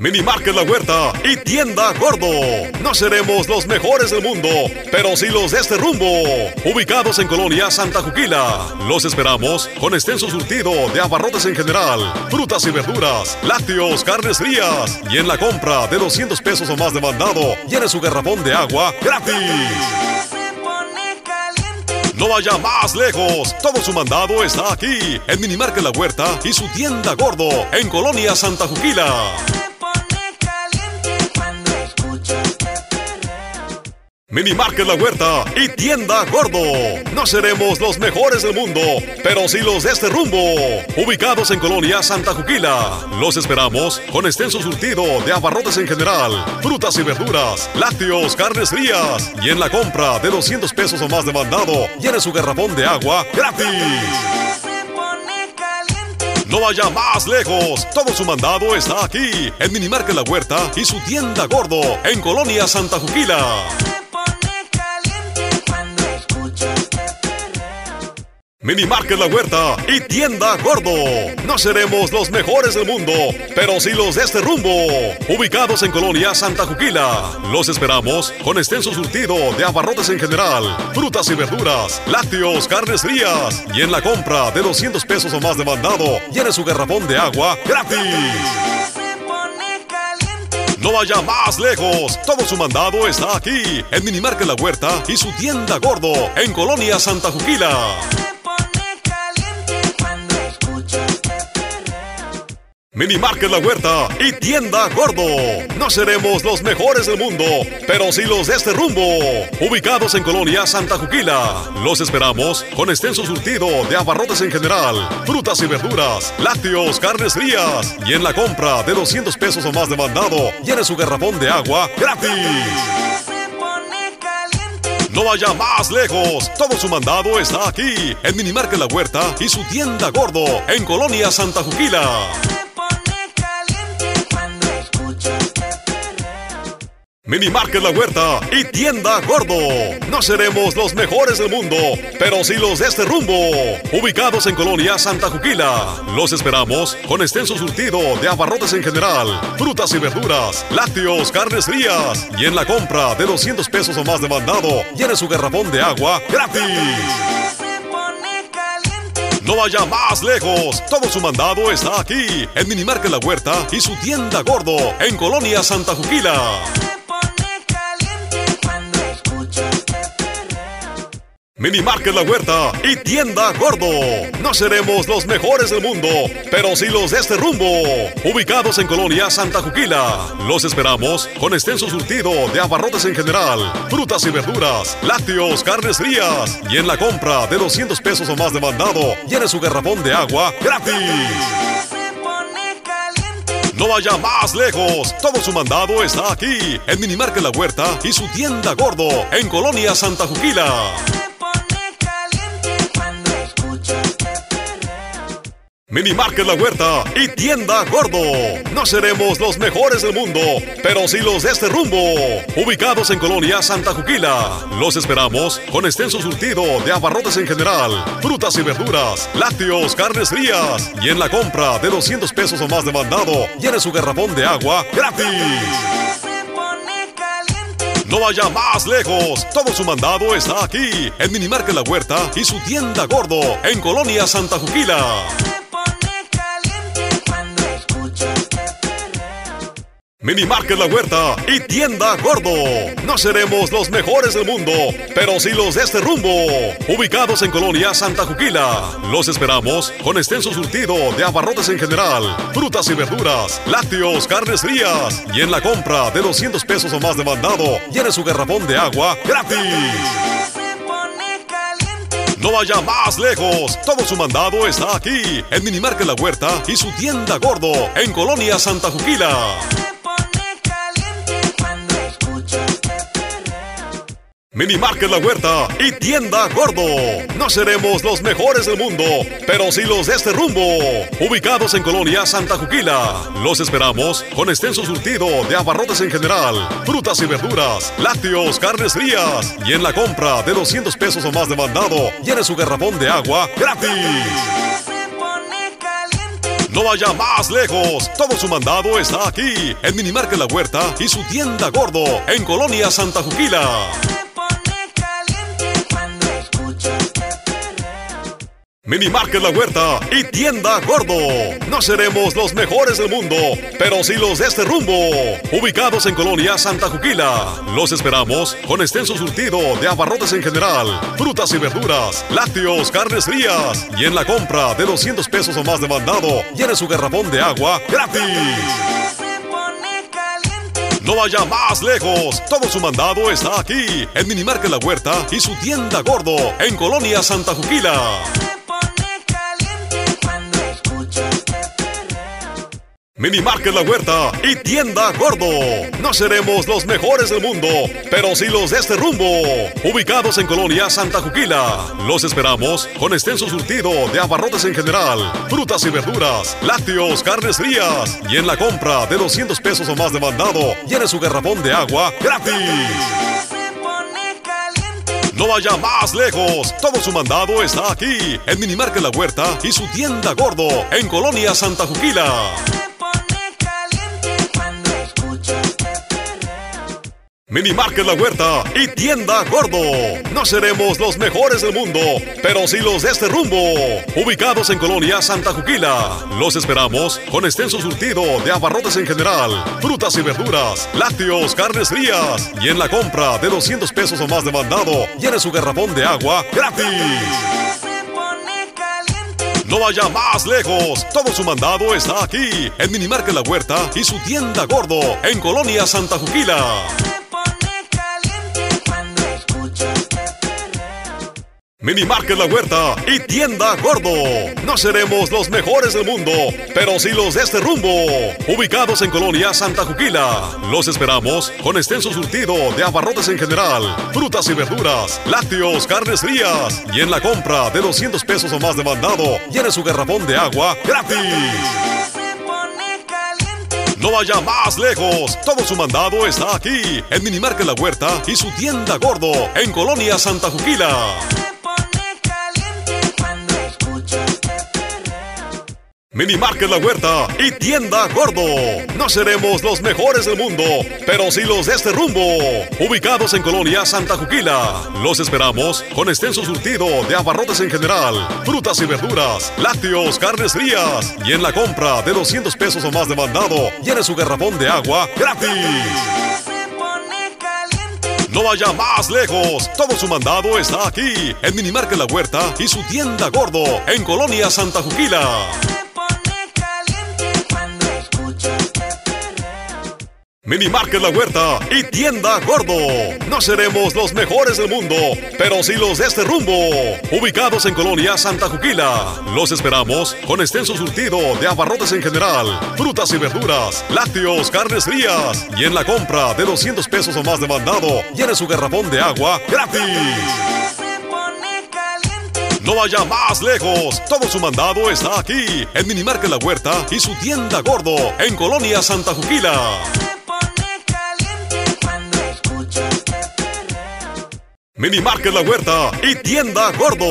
Mini La Huerta y Tienda Gordo. No seremos los mejores del mundo, pero sí los de este rumbo. Ubicados en Colonia Santa Juquila. Los esperamos con extenso surtido de abarrotes en general, frutas y verduras, lácteos, carnes frías. Y en la compra de 200 pesos o más de mandado, llene su garrafón de agua gratis. No vaya más lejos. Todo su mandado está aquí, en Minimarket La Huerta y su tienda Gordo, en Colonia Santa Juquila. Mini Market La Huerta y Tienda Gordo. No seremos los mejores del mundo, pero sí los de este rumbo. Ubicados en Colonia Santa Juquila. Los esperamos con extenso surtido de abarrotes en general, frutas y verduras, lácteos, carnes frías. Y en la compra de 200 pesos o más de mandado, llene su garrafón de agua gratis. No vaya más lejos. Todo su mandado está aquí, en Minimarket La Huerta y su tienda Gordo, en Colonia Santa Juquila. Mini Market La Huerta y Tienda Gordo. No seremos los mejores del mundo, pero sí los de este rumbo. Ubicados en Colonia Santa Juquila. Los esperamos con extenso surtido de abarrotes en general, frutas y verduras, lácteos, carnes frías. Y en la compra de 200 pesos o más de mandado, llene su garrafón de agua gratis. No vaya más lejos. Todo su mandado está aquí, en Mini Market La Huerta y su tienda Gordo, en Colonia Santa Juquila. Mini Market La Huerta y Tienda Gordo. No seremos los mejores del mundo, pero sí los de este rumbo. Ubicados en Colonia Santa Juquila. Los esperamos con extenso surtido de abarrotes en general, frutas y verduras, lácteos, carnes frías. Y en la compra de 200 pesos o más de mandado, llene su garrafón de agua gratis. No vaya más lejos. Todo su mandado está aquí, en Mini Market La Huerta y su tienda Gordo, en Colonia Santa Juquila. Mini Market La Huerta y Tienda Gordo. No seremos los mejores del mundo, pero sí los de este rumbo. Ubicados en Colonia Santa Juquila. Los esperamos con extenso surtido de abarrotes en general, frutas y verduras, lácteos, carnes frías. Y en la compra de 200 pesos o más de mandado, llene su garrafón de agua gratis. No vaya más lejos. Todo su mandado está aquí, en Mini Market La Huerta y su tienda Gordo, en Colonia Santa Juquila. Mini La Huerta y Tienda Gordo. No seremos los mejores del mundo, pero sí los de este rumbo. Ubicados en Colonia Santa Juquila. Los esperamos con extenso surtido de abarrotes en general, frutas y verduras, lácteos, carnes frías. Y en la compra de 200 pesos o más de mandado, llene su garrafón de agua gratis. No vaya más lejos. Todo su mandado está aquí, en Mini Market La Huerta y su tienda Gordo, en Colonia Santa Juquila. Mini Market La Huerta y Tienda Gordo. No seremos los mejores del mundo, pero sí los de este rumbo. Ubicados en Colonia Santa Juquila. Los esperamos con extenso surtido de abarrotes en general, frutas y verduras, lácteos, carnes frías. Y en la compra de 200 pesos o más de mandado, llene su garrafón de agua gratis. No vaya más lejos. Todo su mandado está aquí, en Mini Market La Huerta y su tienda Gordo, en Colonia Santa Juquila. Mini Market La Huerta y Tienda Gordo. No seremos los mejores del mundo, pero sí los de este rumbo. Ubicados en Colonia Santa Juquila. Los esperamos con extenso surtido de abarrotes en general, frutas y verduras, lácteos, carnes frías. Y en la compra de 200 pesos o más de mandado, llene su garrafón de agua gratis. No vaya más lejos. Todo su mandado está aquí, en Mini Market La Huerta y su tienda Gordo, en Colonia Santa Juquila. Mini Market La Huerta y Tienda Gordo. No seremos los mejores del mundo, pero sí los de este rumbo. Ubicados en Colonia Santa Juquila. Los esperamos con extenso surtido de abarrotes en general, frutas y verduras, lácteos, carnes frías. Y en la compra de 200 pesos o más de mandado, llene su garrafón de agua gratis. No vaya más lejos, todo su mandado está aquí, en Minimarket La Huerta y su tienda gordo, en Colonia Santa Juquila. Mini Market La Huerta y Tienda Gordo. No seremos los mejores del mundo, pero sí los de este rumbo. Ubicados en Colonia Santa Juquila. Los esperamos con extenso surtido de abarrotes en general, frutas y verduras, lácteos, carnes frías. Y en la compra de 200 pesos o más de mandado, llene su garrafón de agua gratis. No vaya más lejos, todo su mandado está aquí, en Minimarket La Huerta y su tienda gordo, en Colonia Santa Juquila. Mini Market La Huerta y Tienda Gordo. No seremos los mejores del mundo, pero sí los de este rumbo. Ubicados en Colonia Santa Juquila. Los esperamos con extenso surtido de abarrotes en general, frutas y verduras, lácteos, carnes frías. Y en la compra de 200 pesos o más de mandado, llene su garrafón de agua gratis. No vaya más lejos, todo su mandado está aquí, en Mini Market La Huerta y su tienda gordo, en Colonia Santa Juquila. Mini Market La Huerta y Tienda Gordo. No seremos los mejores del mundo, pero sí los de este rumbo. Ubicados en Colonia Santa Juquila. Los esperamos con extenso surtido de abarrotes en general, frutas y verduras, lácteos, carnes frías. Y en la compra de 200 pesos o más de mandado, llene su garrafón de agua gratis. No vaya más lejos, todo su mandado está aquí, en Mini Market La Huerta y su tienda gordo, en Colonia Santa Juquila. Mini Market La Huerta y Tienda Gordo. No seremos los mejores del mundo, pero sí los de este rumbo. Ubicados en Colonia Santa Juquila. Los esperamos con extenso surtido de abarrotes en general, frutas y verduras, lácteos, carnes frías. Y en la compra de 200 pesos o más de mandado, llene su garrafón de agua gratis. No vaya más lejos, todo su mandado está aquí, en Mini Market La Huerta y su tienda gordo, en Colonia Santa Juquila. Mini Market La Huerta y Tienda Gordo. No seremos los mejores del mundo, pero sí los de este rumbo. Ubicados en Colonia Santa Juquila. Los esperamos con extenso surtido de abarrotes en general, frutas y verduras, lácteos, carnes frías. Y en la compra de 200 pesos o más de mandado, llene su garrafón de agua gratis. No vaya más lejos, todo su mandado está aquí, en Mini Market La Huerta y su tienda gordo, en Colonia Santa Juquila. Mini Market La Huerta y Tienda Gordo. No seremos los mejores del mundo, pero sí los de este rumbo. Ubicados en Colonia Santa Juquila. Los esperamos con extenso surtido de abarrotes en general, frutas y verduras, lácteos, carnes frías. Y en la compra de 200 pesos o más de mandado, llene su garrafón de agua gratis. No vaya más lejos, todo su mandado está aquí, en Mini Market La Huerta y su tienda gordo, en Colonia Santa Juquila. Mini Market La Huerta y Tienda Gordo.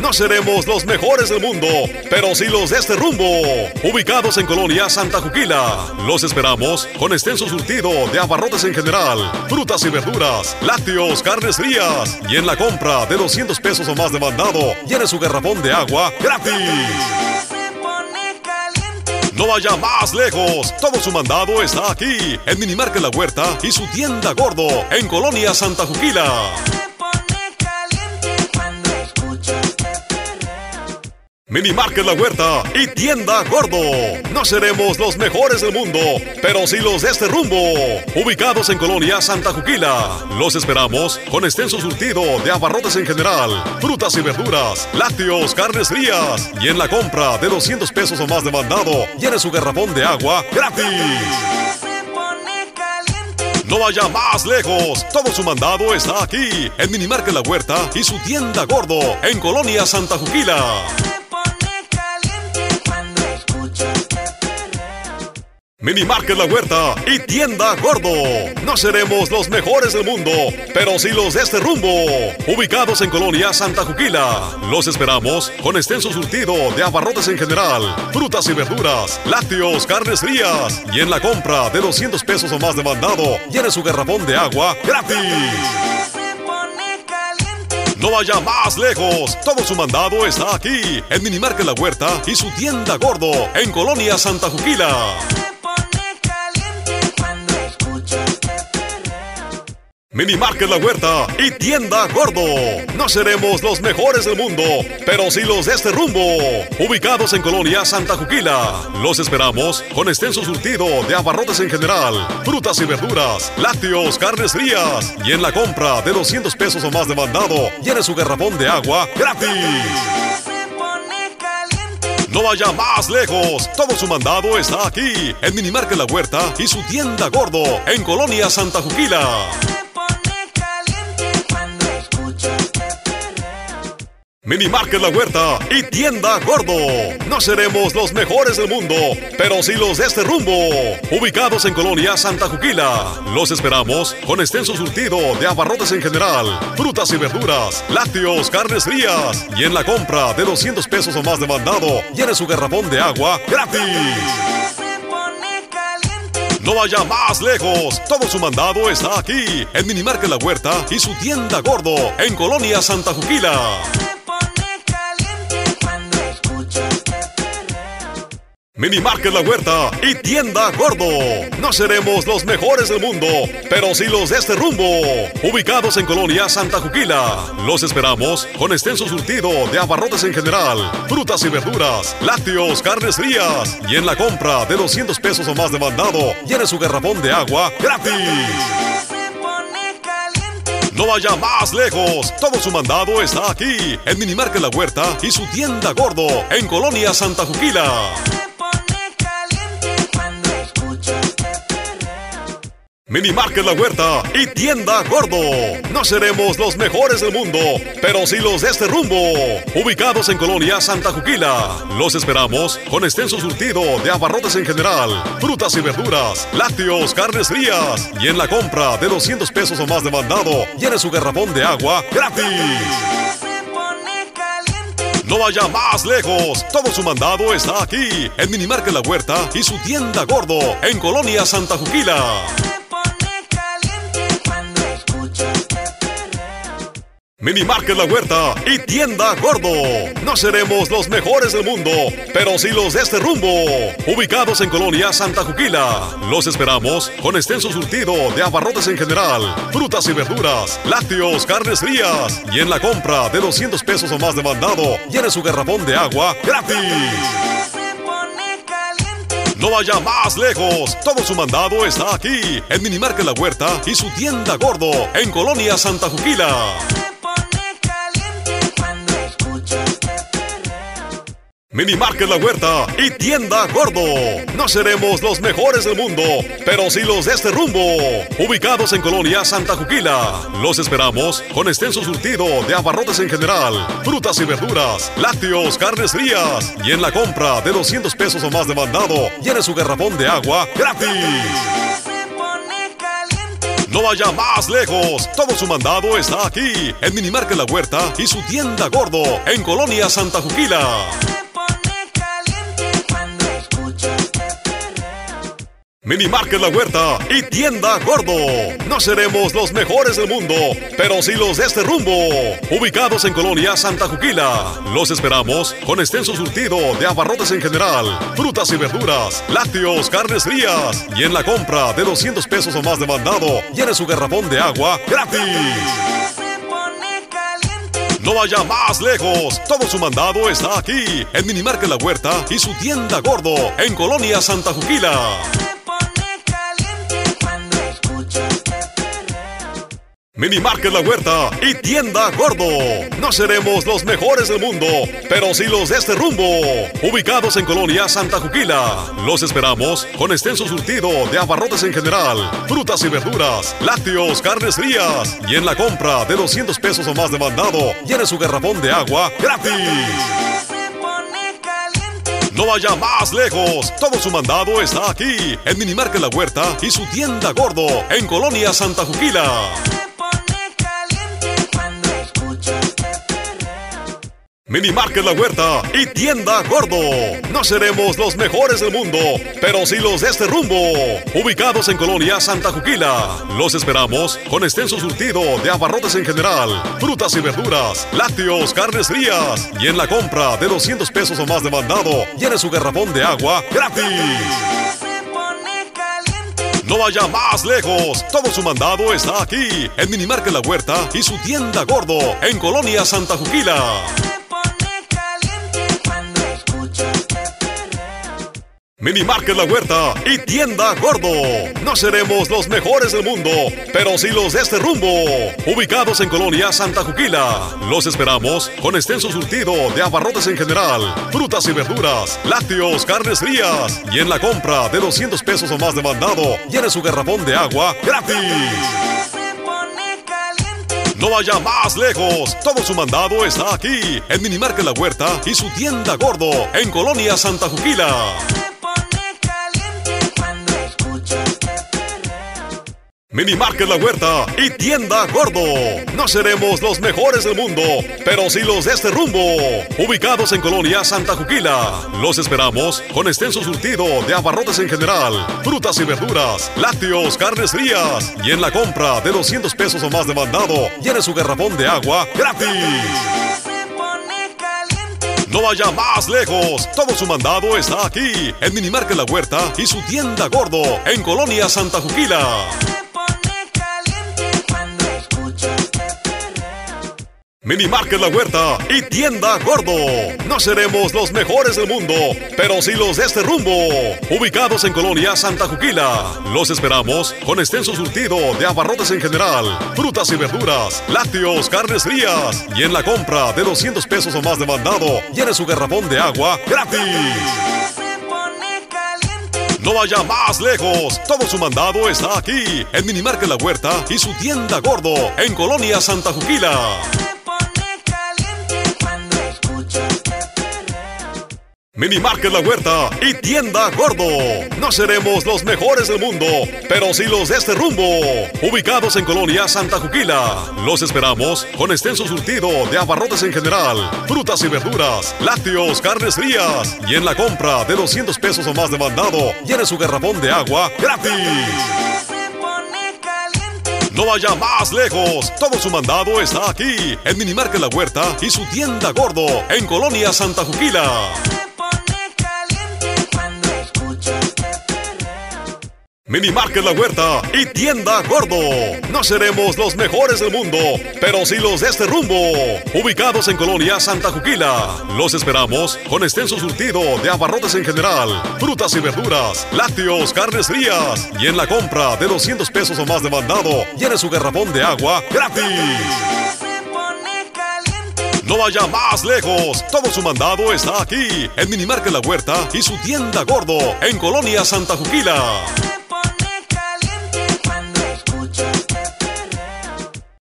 No seremos los mejores del mundo, pero sí los de este rumbo. Ubicados en Colonia Santa Juquila. Los esperamos con extenso surtido de abarrotes en general, frutas y verduras, lácteos, carnes frías. Y en la compra de 200 pesos o más de mandado, llene su garrafón de agua gratis. No vaya más lejos, todo su mandado está aquí, en Mini Market La Huerta y su tienda gordo, en Colonia Santa Juquila. Mini La Huerta y Tienda Gordo. No seremos los mejores del mundo, pero sí los de este rumbo. Ubicados en Colonia Santa Juquila. Los esperamos con extenso surtido de abarrotes en general, frutas y verduras, lácteos, carnes frías. Y en la compra de 200 pesos o más de mandado, llene su garrafón de agua gratis. No vaya más lejos, todo su mandado está aquí, en Mini Market La Huerta y su tienda gordo, en Colonia Santa Juquila. Mini Market La Huerta y Tienda Gordo. No seremos los mejores del mundo, pero sí los de este rumbo. Ubicados en Colonia Santa Juquila. Los esperamos con extenso surtido de abarrotes en general, frutas y verduras, lácteos, carnes frías. Y en la compra de 200 pesos o más de mandado, llene su garrafón de agua gratis. No vaya más lejos. Todo su mandado está aquí, en Minimarket La Huerta y su tienda Gordo, en Colonia Santa Juquila. Mini Market La Huerta y Tienda Gordo. No seremos los mejores del mundo, pero sí los de este rumbo. Ubicados en Colonia Santa Juquila. Los esperamos con extenso surtido de abarrotes en general, frutas y verduras, lácteos, carnes frías. Y en la compra de 200 pesos o más de mandado, llene su garrafón de agua gratis. No vaya más lejos. Todo su mandado está aquí, en Minimarket La Huerta y su tienda Gordo, en Colonia Santa Juquila. Mini Market La Huerta y Tienda Gordo. No seremos los mejores del mundo, pero sí los de este rumbo. Ubicados en Colonia Santa Juquila. Los esperamos con extenso surtido de abarrotes en general, frutas y verduras, lácteos, carnes frías. Y en la compra de 200 pesos o más de mandado, llene su garrafón de agua gratis. No vaya más lejos. Todo su mandado está aquí, en Minimarket La Huerta y su tienda Gordo, en Colonia Santa Juquila. Mini Market La Huerta y Tienda Gordo. No seremos los mejores del mundo, pero sí los de este rumbo. Ubicados en Colonia Santa Juquila. Los esperamos con extenso surtido de abarrotes en general, frutas y verduras, lácteos, carnes frías. Y en la compra de 200 pesos o más de mandado, llene su garrafón de agua gratis. No vaya más lejos. Todo su mandado está aquí, en Minimarket La Huerta y su tienda Gordo, en Colonia Santa Juquila. Mini La Huerta y Tienda Gordo. No seremos los mejores del mundo, pero sí los de este rumbo. Ubicados en Colonia Santa Juquila. Los esperamos con extenso surtido de abarrotes en general, frutas y verduras, lácteos, carnes frías. Y en la compra de 200 pesos o más de mandado, llene su garrafón de agua gratis. No vaya más lejos. Todo su mandado está aquí, en Mini Market La Huerta y su tienda Gordo, en Colonia Santa Juquila. Mini Market La Huerta y Tienda Gordo. No seremos los mejores del mundo, pero sí los de este rumbo. Ubicados en Colonia Santa Juquila. Los esperamos con extenso surtido de abarrotes en general, frutas y verduras, lácteos, carnes frías. Y en la compra de 200 pesos o más de mandado, llene su garrafón de agua gratis. No vaya más lejos. Todo su mandado está aquí, en Mini Market La Huerta y su tienda Gordo, en Colonia Santa Juquila. Mini Market La Huerta y Tienda Gordo. No seremos los mejores del mundo, pero sí los de este rumbo. Ubicados en Colonia Santa Juquila. Los esperamos con extenso surtido de abarrotes en general, frutas y verduras, lácteos, carnes frías. Y en la compra de 200 pesos o más de mandado, llene su garrafón de agua gratis. No vaya más lejos. Todo su mandado está aquí, en Mini Market La Huerta y su tienda Gordo, en Colonia Santa Juquila. Mini Market La Huerta y Tienda Gordo. No seremos los mejores del mundo, pero sí los de este rumbo. Ubicados en Colonia Santa Juquila. Los esperamos con extenso surtido de abarrotes en general, frutas y verduras, lácteos, carnes frías. Y en la compra de 200 pesos o más de mandado, llene su garrafón de agua gratis. No vaya más lejos. Todo su mandado está aquí, en Mini Market La Huerta y su tienda Gordo, en Colonia Santa Juquila. Mini Market La Huerta y Tienda Gordo. No seremos los mejores del mundo, pero sí los de este rumbo. Ubicados en Colonia Santa Juquila. Los esperamos con extenso surtido de abarrotes en general, frutas y verduras, lácteos, carnes frías. Y en la compra de 200 pesos o más de mandado, llene su garrafón de agua gratis. No vaya más lejos, todo su mandado está aquí, en Minimarca La Huerta y su tienda gordo, en Colonia Santa Juquila. Mini La Huerta y Tienda Gordo. No seremos los mejores del mundo, pero sí los de este rumbo. Ubicados en Colonia Santa Juquila. Los esperamos con extenso surtido de abarrotes en general, frutas y verduras, lácteos, carnes frías. Y en la compra de 200 pesos o más de mandado, llene su garrafón de agua gratis. No vaya más lejos, todo su mandado está aquí, en Minimarket La Huerta y su tienda gordo, en Colonia Santa Juquila. Mini Market La Huerta y Tienda Gordo. No seremos los mejores del mundo, pero sí los de este rumbo. Ubicados en Colonia Santa Juquila. Los esperamos con extenso surtido de abarrotes en general, frutas y verduras, lácteos, carnes frías. Y en la compra de 200 pesos o más de mandado, llene su garrafón de agua gratis. No vaya más lejos, todo su mandado está aquí, en Minimarket La Huerta y su tienda gordo, en Colonia Santa Juquila. Mini Market La Huerta y Tienda Gordo. No seremos los mejores del mundo, pero sí los de este rumbo. Ubicados en Colonia Santa Juquila. Los esperamos con extenso surtido de abarrotes en general, frutas y verduras, lácteos, carnes frías. Y en la compra de 200 pesos o más de mandado, llene su garrafón de agua gratis. No vaya más lejos, todo su mandado está aquí, en Mini Market La Huerta y su tienda gordo, en Colonia Santa Juquila. Mini Market La Huerta y Tienda Gordo. No seremos los mejores del mundo, pero sí los de este rumbo. Ubicados en Colonia Santa Juquila. Los esperamos con extenso surtido de abarrotes en general, frutas y verduras, lácteos, carnes frías. Y en la compra de 200 pesos o más de mandado, llene su garrafón de agua gratis. No vaya más lejos, todo su mandado está aquí, en Mini Market La Huerta y su tienda gordo, en Colonia Santa Juquila. Mini Market La Huerta y Tienda Gordo. No seremos los mejores del mundo, pero sí los de este rumbo. Ubicados en Colonia Santa Juquila. Los esperamos con extenso surtido de abarrotes en general, frutas y verduras, lácteos, carnes frías. Y en la compra de 200 pesos o más de mandado, llene su garrafón de agua gratis. No vaya más lejos, todo su mandado está aquí, en Mini Market La Huerta y su tienda gordo, en Colonia Santa Juquila. Mini Market La Huerta y Tienda Gordo. No seremos los mejores del mundo, pero sí los de este rumbo. Ubicados en Colonia Santa Juquila. Los esperamos con extenso surtido de abarrotes en general, frutas y verduras, lácteos, carnes frías. Y en la compra de 200 pesos o más de mandado, llene su garrafón de agua gratis. No vaya más lejos, todo su mandado está aquí, en Mini Market La Huerta y su tienda gordo, en Colonia Santa Juquila.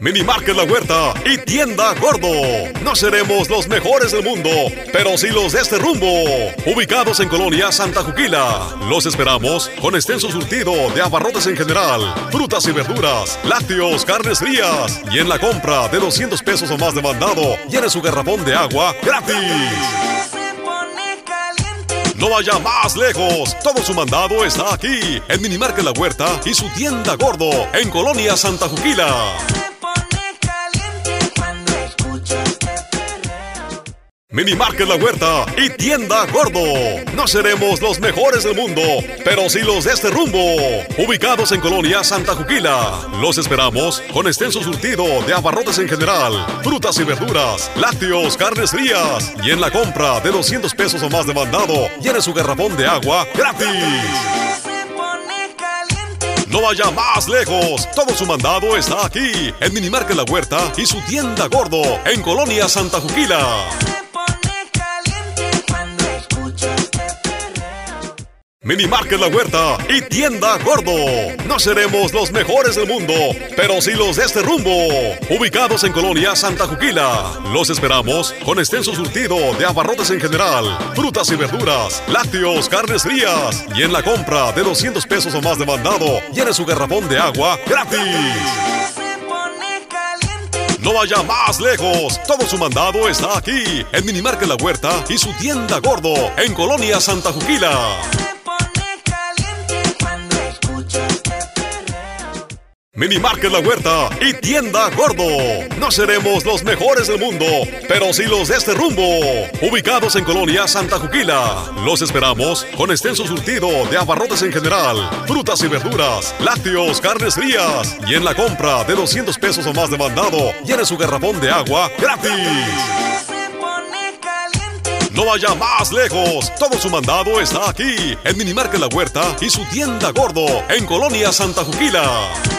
Mini Market La Huerta y Tienda Gordo. No seremos los mejores del mundo, pero sí los de este rumbo. Ubicados en Colonia Santa Juquila. Los esperamos con extenso surtido de abarrotes en general, frutas y verduras, lácteos, carnes frías. Y en la compra de 200 pesos o más de mandado, llene su garrafón de agua gratis. No vaya más lejos, todo su mandado está aquí, en Mini Market La Huerta y su tienda gordo, en Colonia Santa Juquila. Mini Market La Huerta y Tienda Gordo. No seremos los mejores del mundo, pero sí los de este rumbo. Ubicados en Colonia Santa Juquila. Los esperamos con extenso surtido de abarrotes en general, frutas y verduras, lácteos, carnes frías. Y en la compra de 200 pesos o más de mandado, llene su garrafón de agua gratis. No vaya más lejos, todo su mandado está aquí, en Mini Market La Huerta y su tienda gordo, en Colonia Santa Juquila. Mini Market La Huerta y Tienda Gordo. No seremos los mejores del mundo, pero sí los de este rumbo. Ubicados en Colonia Santa Juquila. Los esperamos con extenso surtido de abarrotes en general, frutas y verduras, lácteos, carnes frías. Y en la compra de 200 pesos o más de mandado, llene su garrafón de agua gratis. No vaya más lejos. Todo su mandado está aquí, en Minimarket La Huerta y su tienda gordo, en Colonia Santa Juquila. Mini Market La Huerta y Tienda Gordo. No seremos los mejores del mundo, pero sí los de este rumbo. Ubicados en Colonia Santa Juquila. Los esperamos con extenso surtido de abarrotes en general, frutas y verduras, lácteos, carnes frías. Y en la compra de 200 pesos o más de mandado, llene su garrafón de agua gratis. No vaya más lejos. Todo su mandado está aquí, en Minimarket La Huerta y su tienda gordo, en Colonia Santa Juquila.